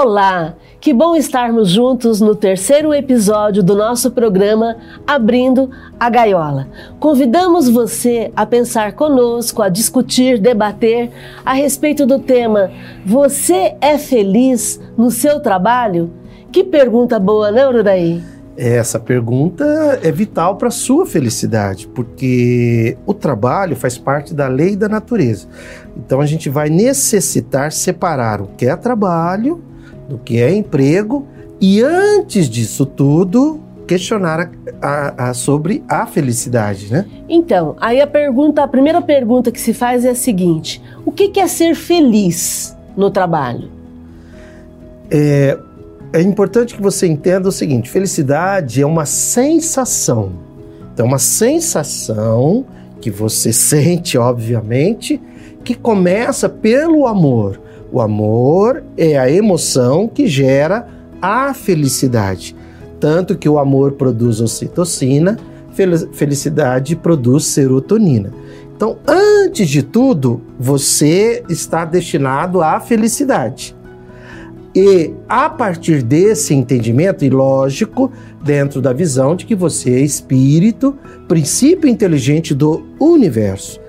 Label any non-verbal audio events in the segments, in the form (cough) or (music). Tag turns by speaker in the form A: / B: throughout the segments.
A: Olá, que bom estarmos juntos no terceiro episódio do nosso programa Abrindo a Gaiola. Convidamos você a pensar conosco, a discutir, debater a respeito do tema Você é feliz no seu trabalho? Que pergunta boa, não, Ururaí?
B: Essa pergunta é vital para a sua felicidade, porque o trabalho faz parte da lei da natureza. Então a gente vai necessitar separar o que é trabalho do que é emprego e antes disso tudo questionar a, a, a, sobre a felicidade, né?
A: Então, aí a pergunta, a primeira pergunta que se faz é a seguinte: o que é ser feliz no trabalho?
B: É, é importante que você entenda o seguinte: felicidade é uma sensação. Então, uma sensação que você (laughs) sente, obviamente, que começa pelo amor. O amor é a emoção que gera a felicidade. Tanto que o amor produz ocitocina, felicidade produz serotonina. Então, antes de tudo, você está destinado à felicidade. E a partir desse entendimento, e lógico, dentro da visão de que você é espírito, princípio inteligente do universo.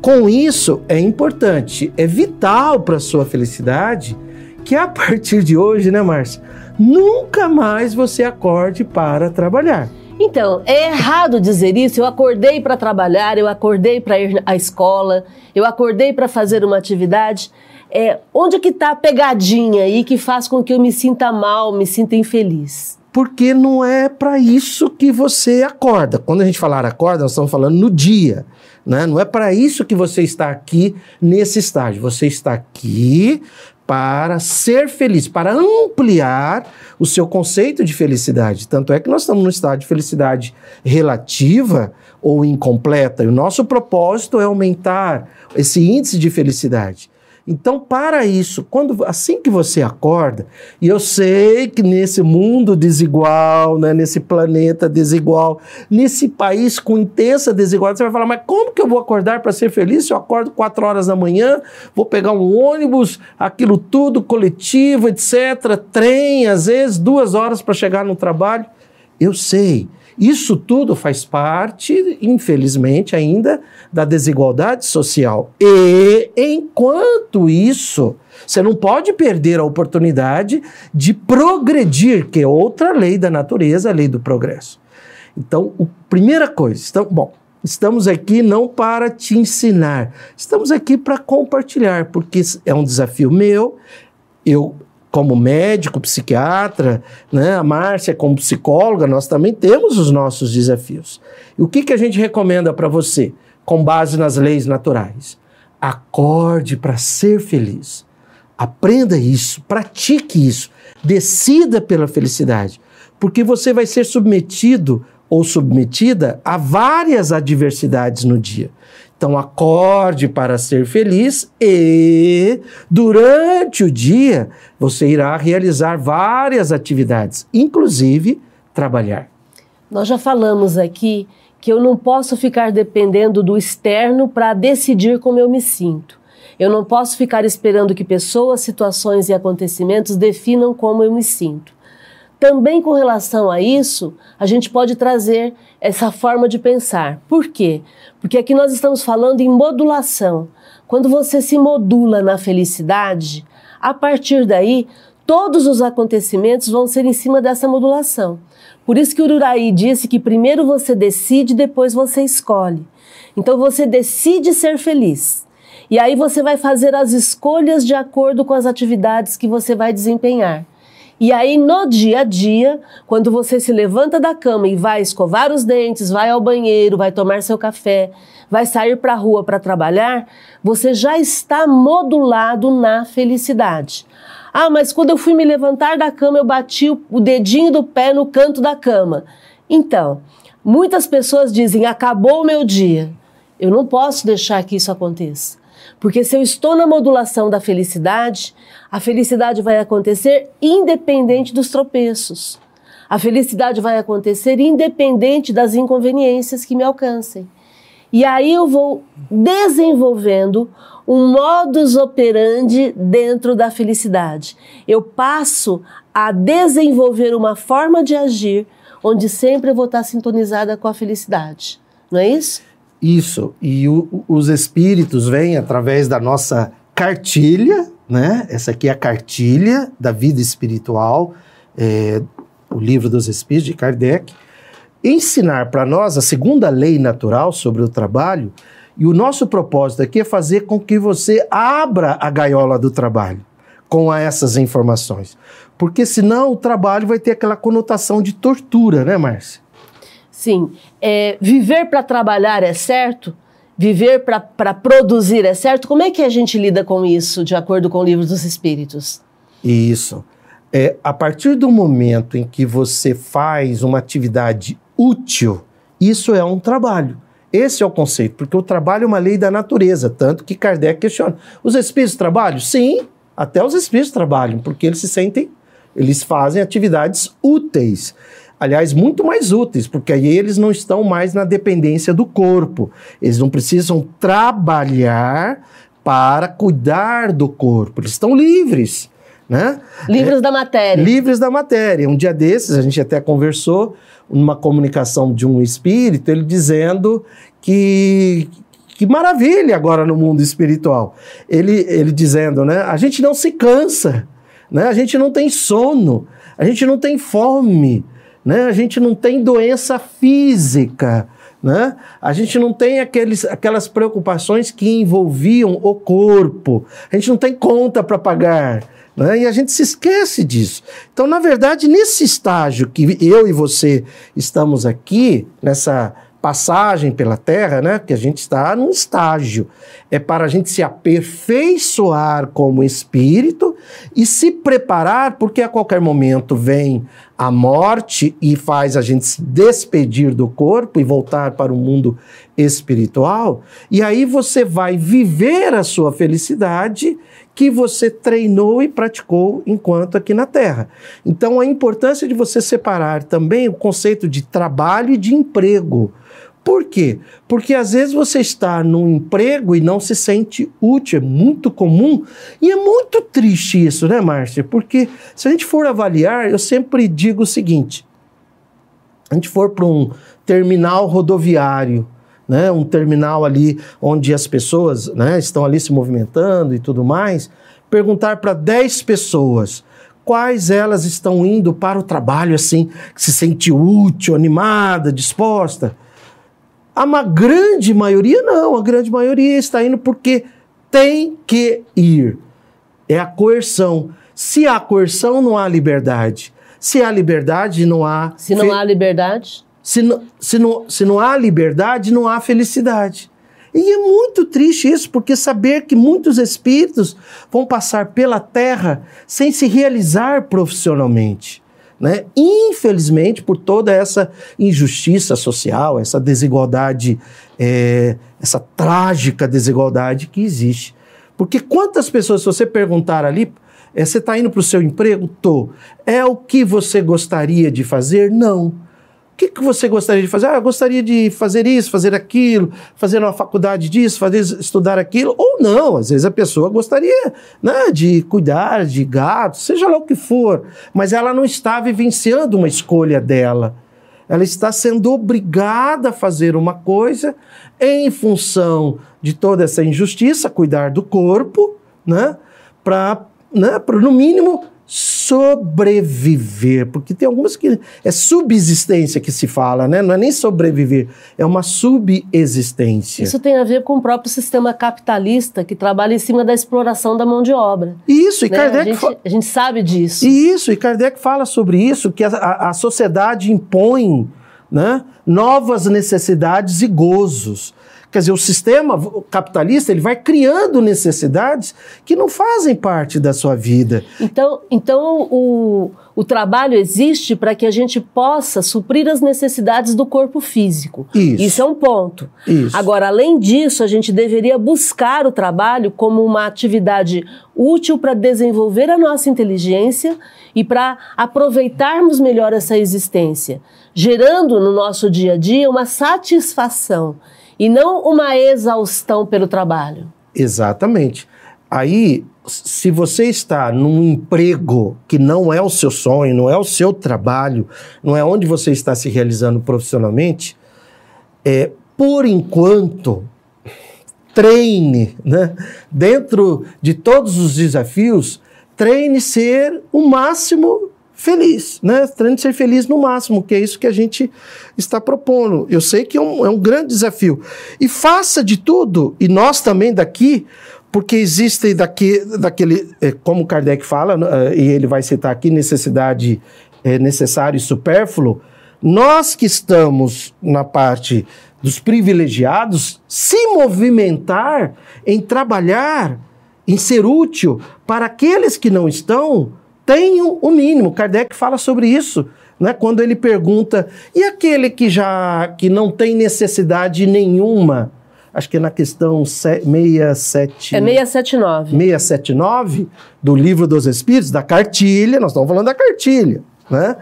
B: Com isso, é importante, é vital para sua felicidade que a partir de hoje, né, Márcia, nunca mais você acorde para trabalhar.
A: Então, é errado dizer isso. Eu acordei para trabalhar, eu acordei para ir à escola, eu acordei para fazer uma atividade. É, onde que está a pegadinha aí que faz com que eu me sinta mal, me sinta infeliz?
B: Porque não é para isso que você acorda. Quando a gente falar acorda, nós estamos falando no dia. Né? Não é para isso que você está aqui nesse estágio. Você está aqui para ser feliz, para ampliar o seu conceito de felicidade. Tanto é que nós estamos no estado de felicidade relativa ou incompleta, e o nosso propósito é aumentar esse índice de felicidade. Então, para isso, quando assim que você acorda, e eu sei que nesse mundo desigual, né, nesse planeta desigual, nesse país com intensa desigualdade, você vai falar, mas como que eu vou acordar para ser feliz se eu acordo quatro horas da manhã, vou pegar um ônibus, aquilo tudo, coletivo, etc., trem, às vezes duas horas para chegar no trabalho? Eu sei. Isso tudo faz parte, infelizmente, ainda da desigualdade social. E, enquanto isso, você não pode perder a oportunidade de progredir, que é outra lei da natureza, a lei do progresso. Então, a primeira coisa, então, bom, estamos aqui não para te ensinar, estamos aqui para compartilhar, porque é um desafio meu. Eu como médico, psiquiatra, né? a Márcia como psicóloga, nós também temos os nossos desafios. E o que, que a gente recomenda para você, com base nas leis naturais? Acorde para ser feliz. Aprenda isso, pratique isso, decida pela felicidade, porque você vai ser submetido ou submetida a várias adversidades no dia. Então, acorde para ser feliz e, durante o dia, você irá realizar várias atividades, inclusive trabalhar.
A: Nós já falamos aqui que eu não posso ficar dependendo do externo para decidir como eu me sinto. Eu não posso ficar esperando que pessoas, situações e acontecimentos definam como eu me sinto. Também com relação a isso, a gente pode trazer essa forma de pensar. Por quê? Porque aqui nós estamos falando em modulação. Quando você se modula na felicidade, a partir daí, todos os acontecimentos vão ser em cima dessa modulação. Por isso que o Ururaí disse que primeiro você decide, depois você escolhe. Então você decide ser feliz. E aí você vai fazer as escolhas de acordo com as atividades que você vai desempenhar. E aí, no dia a dia, quando você se levanta da cama e vai escovar os dentes, vai ao banheiro, vai tomar seu café, vai sair para a rua para trabalhar, você já está modulado na felicidade. Ah, mas quando eu fui me levantar da cama, eu bati o dedinho do pé no canto da cama. Então, muitas pessoas dizem: acabou o meu dia. Eu não posso deixar que isso aconteça. Porque se eu estou na modulação da felicidade, a felicidade vai acontecer independente dos tropeços. A felicidade vai acontecer independente das inconveniências que me alcancem. E aí eu vou desenvolvendo um modus operandi dentro da felicidade. Eu passo a desenvolver uma forma de agir onde sempre eu vou estar sintonizada com a felicidade. Não é isso?
B: Isso. E o, os espíritos vêm através da nossa cartilha, né? Essa aqui é a cartilha da vida espiritual, é, o livro dos Espíritos de Kardec. Ensinar para nós a segunda lei natural sobre o trabalho, e o nosso propósito aqui é fazer com que você abra a gaiola do trabalho com essas informações. Porque senão o trabalho vai ter aquela conotação de tortura, né, Márcia?
A: Sim. É, viver para trabalhar é certo? Viver para produzir é certo? Como é que a gente lida com isso, de acordo com o livro dos Espíritos?
B: Isso. É, a partir do momento em que você faz uma atividade útil, isso é um trabalho. Esse é o conceito, porque o trabalho é uma lei da natureza, tanto que Kardec questiona. Os espíritos trabalham? Sim, até os espíritos trabalham, porque eles se sentem, eles fazem atividades úteis. Aliás, muito mais úteis, porque aí eles não estão mais na dependência do corpo. Eles não precisam trabalhar para cuidar do corpo. Eles estão livres. Né?
A: Livres é, da matéria.
B: Livres da matéria. Um dia desses, a gente até conversou numa comunicação de um espírito, ele dizendo que, que maravilha agora no mundo espiritual. Ele, ele dizendo, né? A gente não se cansa, né? A gente não tem sono, a gente não tem fome, né? A gente não tem doença física, né? A gente não tem aqueles, aquelas preocupações que envolviam o corpo. A gente não tem conta para pagar. Né? E a gente se esquece disso. Então, na verdade, nesse estágio que eu e você estamos aqui, nessa passagem pela Terra, né? Que a gente está num estágio. É para a gente se aperfeiçoar como espírito e se preparar, porque a qualquer momento vem a morte e faz a gente se despedir do corpo e voltar para o mundo espiritual. E aí você vai viver a sua felicidade que você treinou e praticou enquanto aqui na Terra. Então, a importância de você separar também o conceito de trabalho e de emprego. Por quê? Porque às vezes você está num emprego e não se sente útil, é muito comum e é muito triste isso, né, Márcia? Porque se a gente for avaliar, eu sempre digo o seguinte: a gente for para um terminal rodoviário, né, um terminal ali onde as pessoas né, estão ali se movimentando e tudo mais, perguntar para 10 pessoas quais elas estão indo para o trabalho assim, que se sente útil, animada, disposta. A uma grande maioria não, a grande maioria está indo porque tem que ir. É a coerção. Se há coerção, não há liberdade. Se há liberdade, não há.
A: Se não há liberdade?
B: Se não, se, não, se não há liberdade, não há felicidade. E é muito triste isso, porque saber que muitos espíritos vão passar pela terra sem se realizar profissionalmente. Né? Infelizmente, por toda essa injustiça social, essa desigualdade, é, essa trágica desigualdade que existe. Porque quantas pessoas, se você perguntar ali, é, você está indo para o seu emprego? Tô. É o que você gostaria de fazer? Não. O que, que você gostaria de fazer? Ah, eu gostaria de fazer isso, fazer aquilo, fazer uma faculdade disso, fazer estudar aquilo. Ou não, às vezes a pessoa gostaria né, de cuidar de gatos, seja lá o que for, mas ela não está vivenciando uma escolha dela. Ela está sendo obrigada a fazer uma coisa em função de toda essa injustiça, cuidar do corpo, né, para, né, no mínimo, sobreviver, porque tem algumas que é subsistência que se fala, né? Não é nem sobreviver, é uma subexistência.
A: Isso tem a ver com o próprio sistema capitalista que trabalha em cima da exploração da mão de obra.
B: Isso, e
A: né?
B: Kardec
A: a gente, a gente sabe disso.
B: Isso, e Kardec fala sobre isso, que a, a, a sociedade impõe né, novas necessidades e gozos. Quer dizer, o sistema capitalista ele vai criando necessidades que não fazem parte da sua vida.
A: Então, então o, o trabalho existe para que a gente possa suprir as necessidades do corpo físico.
B: Isso.
A: Isso é um ponto.
B: Isso.
A: Agora, além disso, a gente deveria buscar o trabalho como uma atividade útil para desenvolver a nossa inteligência e para aproveitarmos melhor essa existência, gerando no nosso dia a dia uma satisfação e não uma exaustão pelo trabalho.
B: Exatamente. Aí, se você está num emprego que não é o seu sonho, não é o seu trabalho, não é onde você está se realizando profissionalmente, é, por enquanto, treine, né? Dentro de todos os desafios, treine ser o máximo feliz, né? Treine ser feliz no máximo, que é isso que a gente está propondo. Eu sei que é um, é um grande desafio. E faça de tudo, e nós também daqui, porque existe daqui, daquele, é, como Kardec fala, né, e ele vai citar aqui, necessidade é, necessário e supérfluo, nós que estamos na parte dos privilegiados, se movimentar em trabalhar, em ser útil para aqueles que não estão, tenham o mínimo. Kardec fala sobre isso. Né, quando ele pergunta, e aquele que já que não tem necessidade nenhuma acho que é na questão 67.
A: É 679.
B: 679 do Livro dos Espíritos, da cartilha, nós estamos falando da cartilha, né?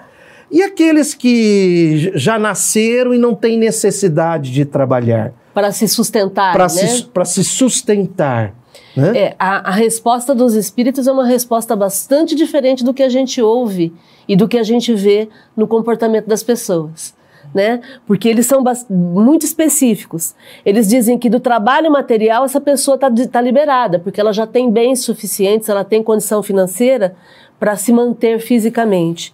B: E aqueles que já nasceram e não têm necessidade de trabalhar?
A: Para se sustentar,
B: Para
A: né?
B: se, para se sustentar. Né?
A: É, a, a resposta dos espíritos é uma resposta bastante diferente do que a gente ouve e do que a gente vê no comportamento das pessoas né? Porque eles são muito específicos. Eles dizem que do trabalho material essa pessoa está tá liberada, porque ela já tem bens suficientes, ela tem condição financeira para se manter fisicamente.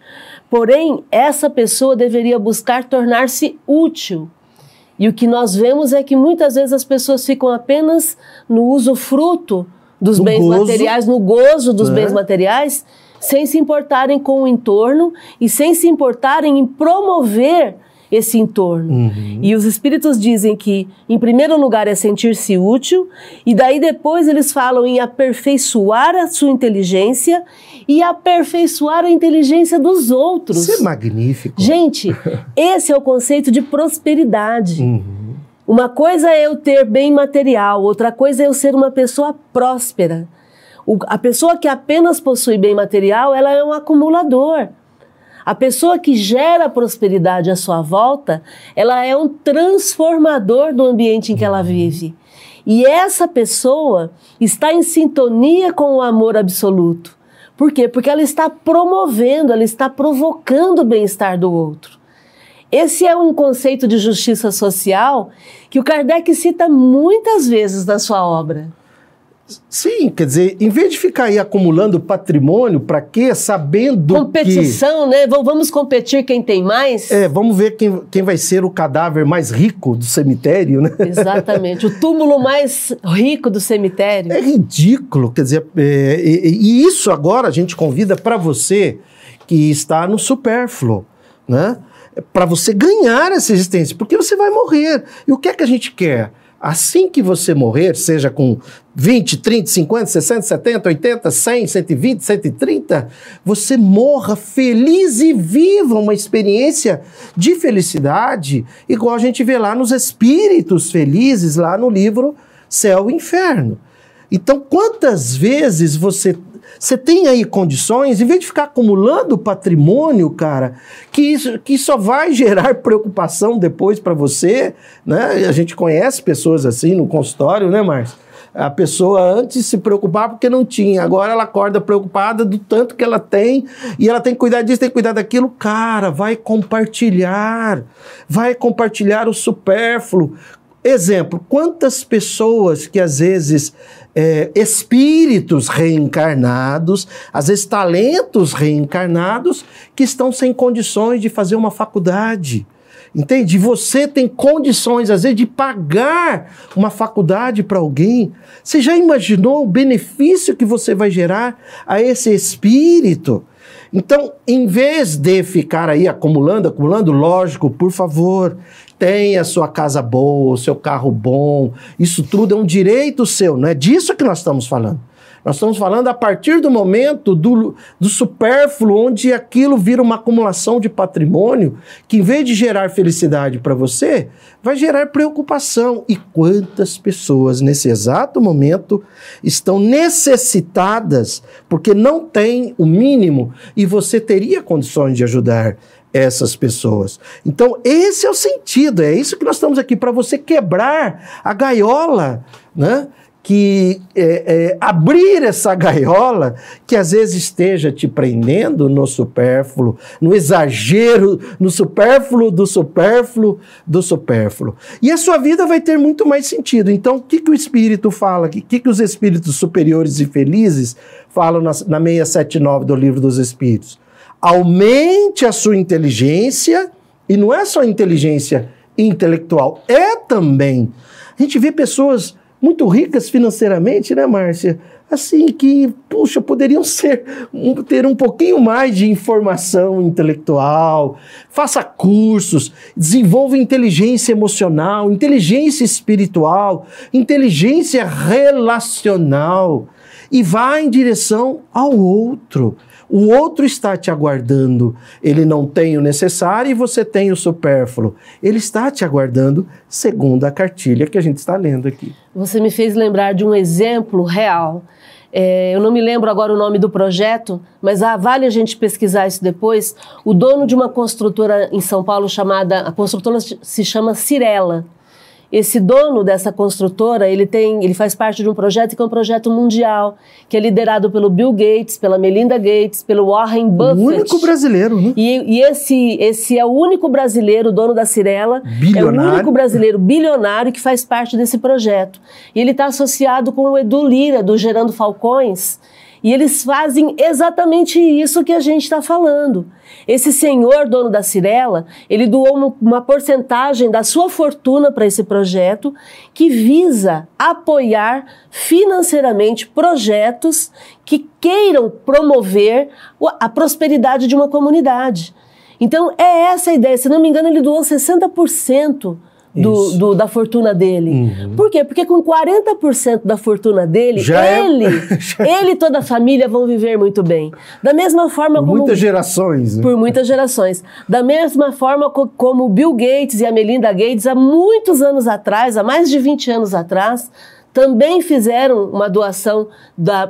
A: Porém, essa pessoa deveria buscar tornar-se útil. E o que nós vemos é que muitas vezes as pessoas ficam apenas no uso fruto dos no bens gozo, materiais, no gozo dos né? bens materiais, sem se importarem com o entorno e sem se importarem em promover esse entorno. Uhum. E os espíritos dizem que, em primeiro lugar, é sentir-se útil, e daí depois eles falam em aperfeiçoar a sua inteligência e aperfeiçoar a inteligência dos outros.
B: Isso é magnífico.
A: Gente, (laughs) esse é o conceito de prosperidade. Uhum. Uma coisa é eu ter bem material, outra coisa é eu ser uma pessoa próspera. O, a pessoa que apenas possui bem material, ela é um acumulador. A pessoa que gera prosperidade à sua volta, ela é um transformador do ambiente em que ela vive. E essa pessoa está em sintonia com o amor absoluto. Por quê? Porque ela está promovendo, ela está provocando o bem-estar do outro. Esse é um conceito de justiça social que o Kardec cita muitas vezes na sua obra.
B: Sim, quer dizer, em vez de ficar aí acumulando patrimônio, para quê? Sabendo
A: Competição,
B: que...
A: né? Vamos competir quem tem mais?
B: É, vamos ver quem, quem vai ser o cadáver mais rico do cemitério, né? (laughs)
A: Exatamente, o túmulo mais rico do cemitério.
B: É ridículo, quer dizer, é, e, e isso agora a gente convida para você que está no supérfluo, né? Para você ganhar essa existência, porque você vai morrer. E o que é que a gente quer? Assim que você morrer, seja com 20, 30, 50, 60, 70, 80, 100, 120, 130, você morra feliz e viva uma experiência de felicidade, igual a gente vê lá nos espíritos felizes, lá no livro Céu e Inferno. Então, quantas vezes você você tem aí condições, em vez de ficar acumulando patrimônio, cara, que, isso, que só vai (laughs) gerar preocupação depois para você, né? A gente conhece pessoas assim no consultório, né, Márcio? A pessoa antes se preocupava porque não tinha, agora ela acorda preocupada do tanto que ela tem e ela tem que cuidar disso, tem que cuidar daquilo. Cara, vai compartilhar, vai compartilhar o supérfluo. Exemplo, quantas pessoas que às vezes é, espíritos reencarnados, às vezes talentos reencarnados, que estão sem condições de fazer uma faculdade. Entende? Você tem condições, às vezes, de pagar uma faculdade para alguém. Você já imaginou o benefício que você vai gerar a esse espírito? Então, em vez de ficar aí acumulando, acumulando, lógico, por favor, tenha sua casa boa, o seu carro bom. Isso tudo é um direito seu, não é disso que nós estamos falando. Nós estamos falando a partir do momento do, do supérfluo, onde aquilo vira uma acumulação de patrimônio, que em vez de gerar felicidade para você, vai gerar preocupação. E quantas pessoas nesse exato momento estão necessitadas porque não têm o mínimo e você teria condições de ajudar essas pessoas. Então, esse é o sentido, é isso que nós estamos aqui, para você quebrar a gaiola, né? Que é, é, abrir essa gaiola que às vezes esteja te prendendo no supérfluo, no exagero, no supérfluo do supérfluo do supérfluo. E a sua vida vai ter muito mais sentido. Então, o que, que o Espírito fala? O que, que, os espíritos superiores e felizes falam na, na 679 do Livro dos Espíritos? Aumente a sua inteligência, e não é só inteligência intelectual, é também. A gente vê pessoas muito ricas financeiramente, né, Márcia? Assim, que, puxa, poderiam ser, ter um pouquinho mais de informação intelectual, faça cursos, desenvolva inteligência emocional, inteligência espiritual, inteligência relacional e vá em direção ao outro. O outro está te aguardando. Ele não tem o necessário e você tem o supérfluo. Ele está te aguardando, segundo a cartilha que a gente está lendo aqui.
A: Você me fez lembrar de um exemplo real. É, eu não me lembro agora o nome do projeto, mas ah, vale a gente pesquisar isso depois. O dono de uma construtora em São Paulo chamada, a construtora se chama Cirela. Esse dono dessa construtora, ele tem, ele faz parte de um projeto que é um projeto mundial, que é liderado pelo Bill Gates, pela Melinda Gates, pelo Warren Buffett.
B: O único brasileiro, né?
A: E, e esse, esse é o único brasileiro, dono da Cirela,
B: bilionário.
A: é o único brasileiro bilionário que faz parte desse projeto. E ele está associado com o Edu Lira, do Gerando Falcões, e eles fazem exatamente isso que a gente está falando. Esse senhor, dono da Cirela, ele doou uma, porcentagem da sua fortuna para esse projeto que visa apoiar financeiramente projetos que queiram promover a prosperidade de uma comunidade. Então, é essa a ideia. Se não me engano, ele doou 60% do, do, da fortuna dele. Uhum. Por quê? Porque com 40% da fortuna dele, Já é- ele, (laughs) é... ele e toda a família vão viver muito bem. Da mesma forma
B: por
A: como...
B: muitas gerações. Né?
A: Por muitas gerações. Da mesma forma co como Bill Gates e a Melinda Gates, há muitos anos atrás, há mais de 20 anos atrás, também fizeram uma doação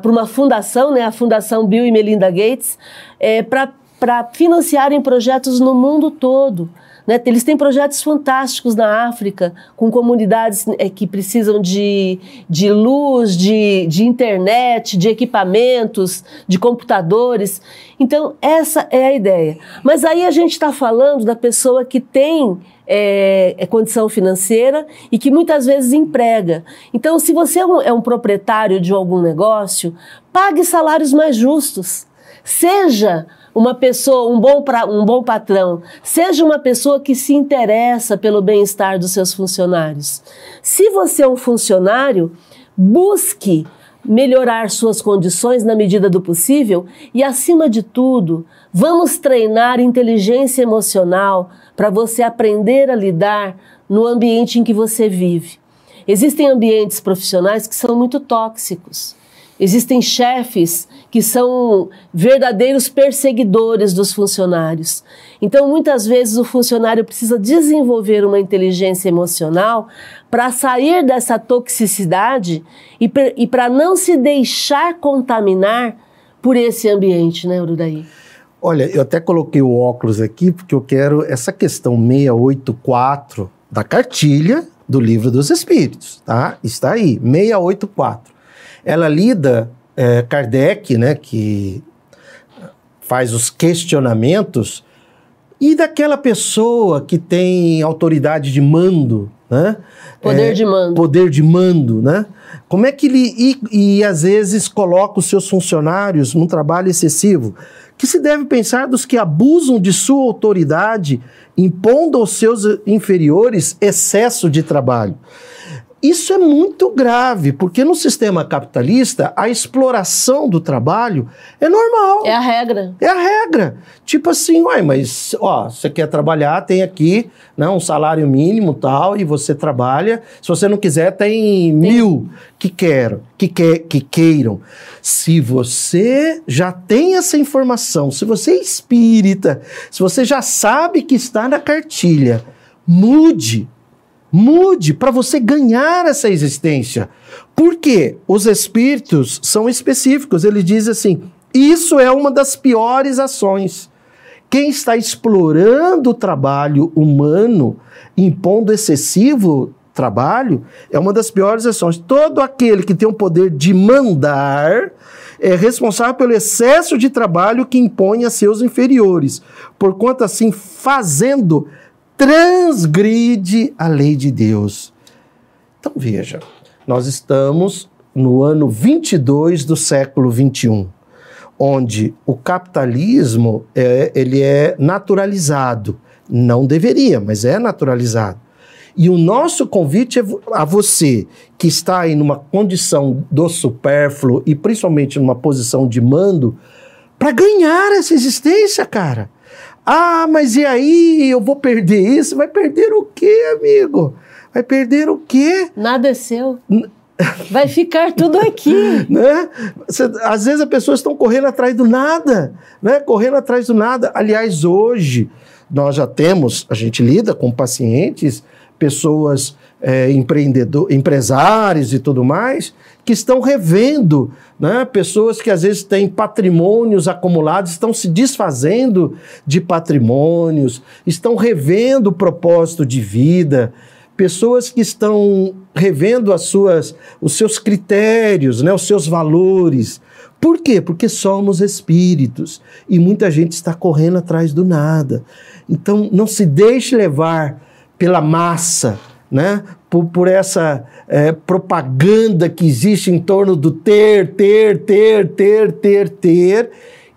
A: para uma fundação, né, a Fundação Bill e Melinda Gates, é, para financiarem projetos no mundo todo. Né? Eles têm projetos fantásticos na África, com comunidades é, que precisam de, de luz, de, de internet, de equipamentos, de computadores. Então, essa é a ideia. Mas aí a gente está falando da pessoa que tem é, é, condição financeira e que muitas vezes emprega. Então, se você é um, é um proprietário de algum negócio, pague salários mais justos. Seja uma pessoa, um bom, pra, um bom patrão, seja uma pessoa que se interessa pelo bem-estar dos seus funcionários. Se você é um funcionário, busque melhorar suas condições na medida do possível e, acima de tudo, vamos treinar inteligência emocional para você aprender a lidar no ambiente em que você vive. Existem ambientes profissionais que são muito tóxicos. Existem chefes que são verdadeiros perseguidores dos funcionários. Então, muitas vezes, o funcionário precisa desenvolver uma inteligência emocional para sair dessa toxicidade e para não se deixar contaminar por esse ambiente, né, Urudaí?
B: Olha, eu até coloquei o óculos aqui porque eu quero essa questão 684 da cartilha do Livro dos Espíritos, tá? Está aí, 684 ela lida, é, Kardec, né, que faz os questionamentos, e daquela pessoa que tem autoridade de mando, né?
A: Poder é, de mando.
B: Poder de mando, né? Como é que ele. E, e às vezes coloca os seus funcionários num trabalho excessivo. Que se deve pensar dos que abusam de sua autoridade, impondo aos seus inferiores excesso de trabalho. Isso é muito grave, porque no sistema capitalista a exploração do trabalho é normal.
A: É a regra.
B: É a regra. Tipo assim, uai, mas ó, você quer trabalhar, tem aqui né, um salário mínimo tal, e você trabalha. Se você não quiser, tem, tem. mil que queiram, que, que, que queiram. Se você já tem essa informação, se você é espírita, se você já sabe que está na cartilha, mude Mude para você ganhar essa existência. Porque os espíritos são específicos. Ele diz assim: isso é uma das piores ações. Quem está explorando o trabalho humano, impondo excessivo trabalho, é uma das piores ações. Todo aquele que tem o poder de mandar é responsável pelo excesso de trabalho que impõe a seus inferiores, porquanto assim fazendo transgride a lei de Deus. Então veja, nós estamos no ano 22 do século 21, onde o capitalismo é, ele é naturalizado. Não deveria, mas é naturalizado. E o nosso convite é a você que está aí numa condição do supérfluo e principalmente numa posição de mando, para ganhar essa existência, cara. Ah, mas e aí? Eu vou perder isso? Vai perder o quê, amigo? Vai perder o quê?
A: Nada é seu. (laughs) Vai ficar tudo aqui.
B: né? Cê, às vezes as pessoas estão correndo atrás do nada, né? Correndo atrás do nada. Aliás, hoje nós já temos, a gente lida com pacientes pessoas é, empreendedor, empresários e tudo mais, que estão revendo, né? pessoas que às vezes têm patrimônios acumulados, estão se desfazendo de patrimônios, estão revendo o propósito de vida, pessoas que estão revendo as suas, os seus critérios, né? os seus valores. Por quê? Porque somos espíritos e muita gente está correndo atrás do nada. Então, não se deixe levar pela massa, né? por, por essa é, propaganda que existe em torno do ter, ter, ter, ter, ter, ter.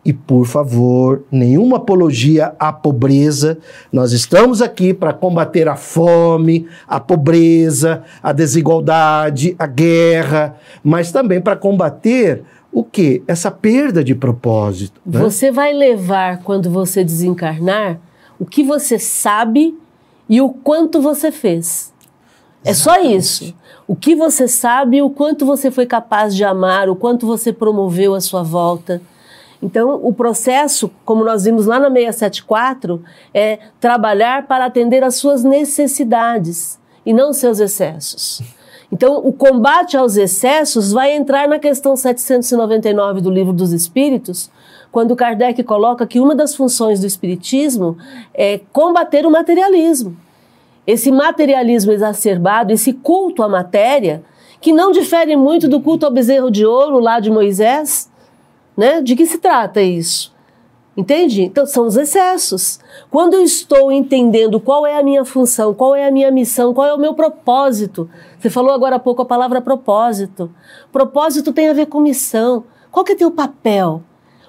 B: E, por favor, nenhuma apologia à pobreza. Nós estamos aqui para combater a fome, a pobreza, a desigualdade, a guerra, mas também para combater o que? Essa perda de propósito.
A: Né? Você vai levar, quando você desencarnar, o que você sabe e o quanto você fez. É só isso. O que você sabe, o quanto você foi capaz de amar, o quanto você promoveu a sua volta. Então, o processo, como nós vimos lá na 674, é trabalhar para atender às suas necessidades e não seus excessos. Então, o combate aos excessos vai entrar na questão 799 do Livro dos Espíritos, quando Kardec coloca que uma das funções do Espiritismo é combater o materialismo. Esse materialismo exacerbado, esse culto à matéria, que não difere muito do culto ao bezerro de ouro lá de Moisés, né? De que se trata isso? Entende? Então são os excessos. Quando eu estou entendendo qual é a minha função, qual é a minha missão, qual é o meu propósito. Você falou agora há pouco a palavra propósito. Propósito tem a ver com missão. Qual que é teu papel?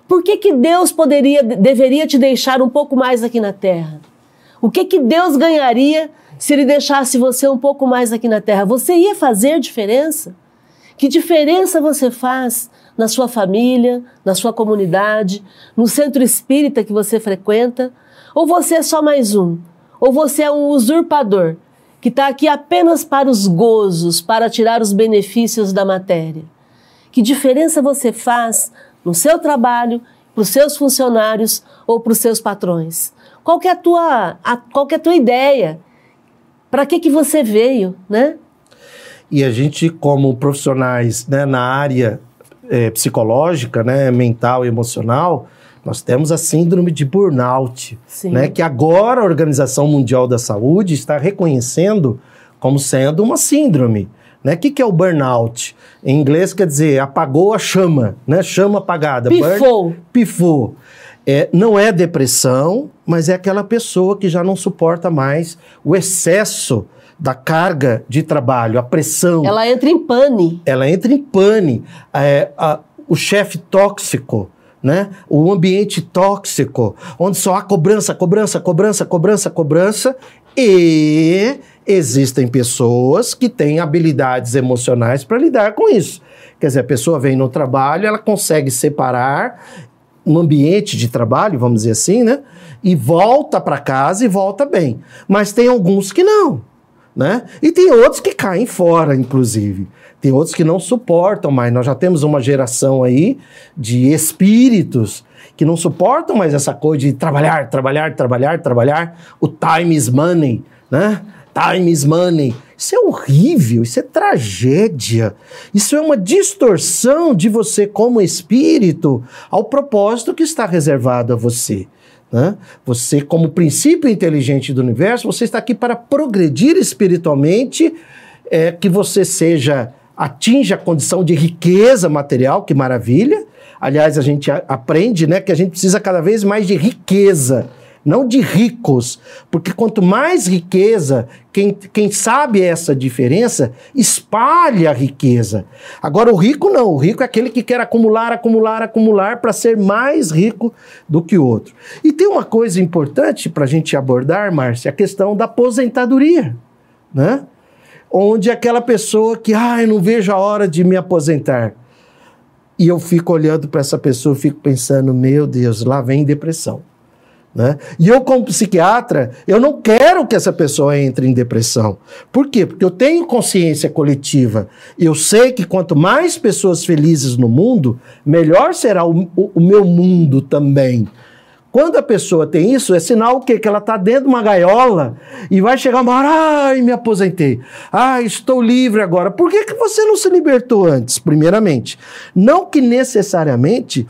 A: Por que, que Deus poderia, deveria te deixar um pouco mais aqui na Terra? O que, que Deus ganharia se Ele deixasse você um pouco mais aqui na Terra? Você ia fazer diferença? Que diferença você faz na sua família, na sua comunidade, no centro espírita que você frequenta? Ou você é só mais um? Ou você é um usurpador que está aqui apenas para os gozos, para tirar os benefícios da matéria? Que diferença você faz no seu trabalho, para os seus funcionários ou para os seus patrões? Qual é a tua, a, qual é a tua ideia? Para que, que você veio, né?
B: E a gente, como profissionais né, na área é, psicológica, né, mental e emocional, nós temos a síndrome de burnout, né, que agora a Organização Mundial da Saúde está reconhecendo como sendo uma síndrome. Né? O que, que é o burnout? Em inglês quer dizer apagou a chama, né? chama apagada.
A: Pifou.
B: Burn, pifou. É, não é depressão, mas é aquela pessoa que já não suporta mais o excesso da carga de trabalho, a pressão.
A: Ela entra em pane.
B: Ela entra em pane. É, a, o chefe tóxico, né? o ambiente tóxico, onde só há cobrança, cobrança, cobrança, cobrança, cobrança, e existem pessoas que têm habilidades emocionais para lidar com isso. Quer dizer, a pessoa vem no trabalho, ela consegue separar um ambiente de trabalho, vamos dizer assim, né? E volta para casa e volta bem. Mas tem alguns que não, né? E tem outros que caem fora, inclusive. Tem outros que não suportam mais. Nós já temos uma geração aí de espíritos que não suportam mais essa coisa de trabalhar, trabalhar, trabalhar, trabalhar. O time is money, né? Time is money. Isso é horrível, isso é tragédia. Isso é uma distorção de você como espírito ao propósito que está reservado a você. Né? Você, como princípio inteligente do universo, você está aqui para progredir espiritualmente, é, que você seja atinja a condição de riqueza material, que maravilha. Aliás, a gente aprende né, que a gente precisa cada vez mais de riqueza não de ricos, porque quanto mais riqueza, quem, quem sabe essa diferença, espalha a riqueza. Agora, o rico não, o rico é aquele que quer acumular, acumular, acumular para ser mais rico do que o outro. E tem uma coisa importante para a gente abordar, Márcia, a questão da aposentadoria, né? Onde aquela pessoa que, ah, eu não vejo a hora de me aposentar. E eu fico olhando para essa pessoa, fico pensando, meu Deus, lá vem depressão. Né? E eu, como psiquiatra, eu não quero que essa pessoa entre em depressão. Por quê? Porque eu tenho consciência coletiva. Eu sei que quanto mais pessoas felizes no mundo, melhor será o, o, o meu mundo também. Quando a pessoa tem isso, é sinal o quê? Que ela está dentro de uma gaiola e vai chegar uma hora, ai, me aposentei. Ai, estou livre agora. Por que, que você não se libertou antes, primeiramente? Não que necessariamente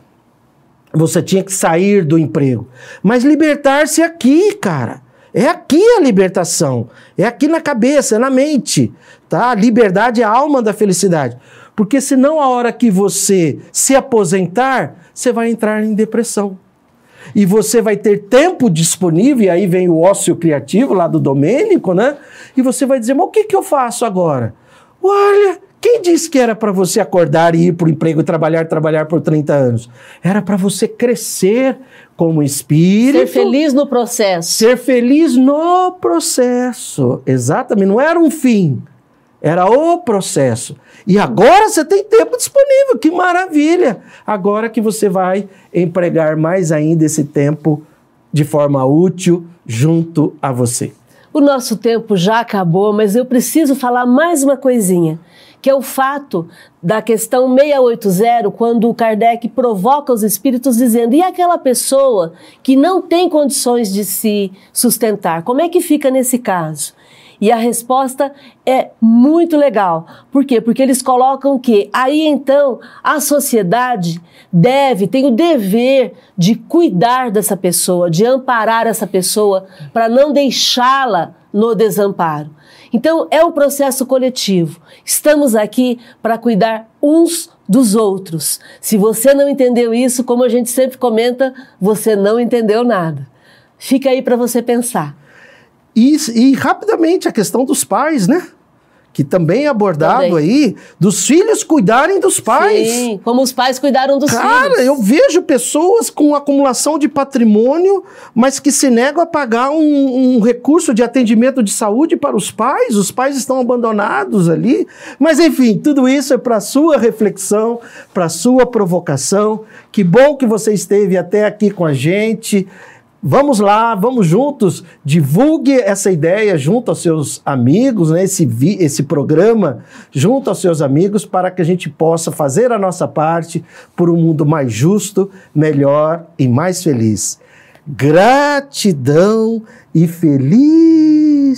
B: você tinha que sair do emprego. Mas libertar-se aqui, cara. É aqui a libertação. É aqui na cabeça, é na mente. Tá? Liberdade é a alma da felicidade. Porque senão, a hora que você se aposentar, você vai entrar em depressão. E você vai ter tempo disponível, e aí vem o ócio criativo lá do Domênico, né? E você vai dizer: mas o que, que eu faço agora? Olha, quem disse que era para você acordar e ir para o emprego, trabalhar, trabalhar por 30 anos? Era para você crescer como espírito.
A: Ser feliz no processo.
B: Ser feliz no processo. Exatamente. Não era um fim, era o processo. E agora você tem tempo disponível, que maravilha! Agora que você vai empregar mais ainda esse tempo de forma útil junto a você.
A: O nosso tempo já acabou, mas eu preciso falar mais uma coisinha que é o fato da questão 680, quando o Kardec provoca os espíritos dizendo: e aquela pessoa que não tem condições de se sustentar, como é que fica nesse caso? E a resposta é muito legal. Por quê? Porque eles colocam que aí então a sociedade deve, tem o dever de cuidar dessa pessoa, de amparar essa pessoa para não deixá-la no desamparo. Então, é um processo coletivo. Estamos aqui para cuidar uns dos outros. Se você não entendeu isso, como a gente sempre comenta, você não entendeu nada. Fica aí para você pensar.
B: E, e rapidamente a questão dos pais, né? Que também é abordado também. aí, dos filhos cuidarem dos pais. Sim,
A: como os pais cuidaram dos
B: Cara,
A: filhos.
B: Cara, eu vejo pessoas com acumulação de patrimônio, mas que se negam a pagar um, um, recurso de atendimento de saúde para os pais. Os pais estão abandonados ali. Mas, enfim, tudo isso é para sua reflexão, para sua provocação. Que bom que você esteve até aqui com a gente. Vamos lá, vamos juntos, divulgue essa ideia junto aos seus amigos, né, esse, vi, esse programa junto aos seus amigos, para que a gente possa fazer a nossa parte por um mundo mais justo, melhor e mais feliz. Gratidão e felicidade.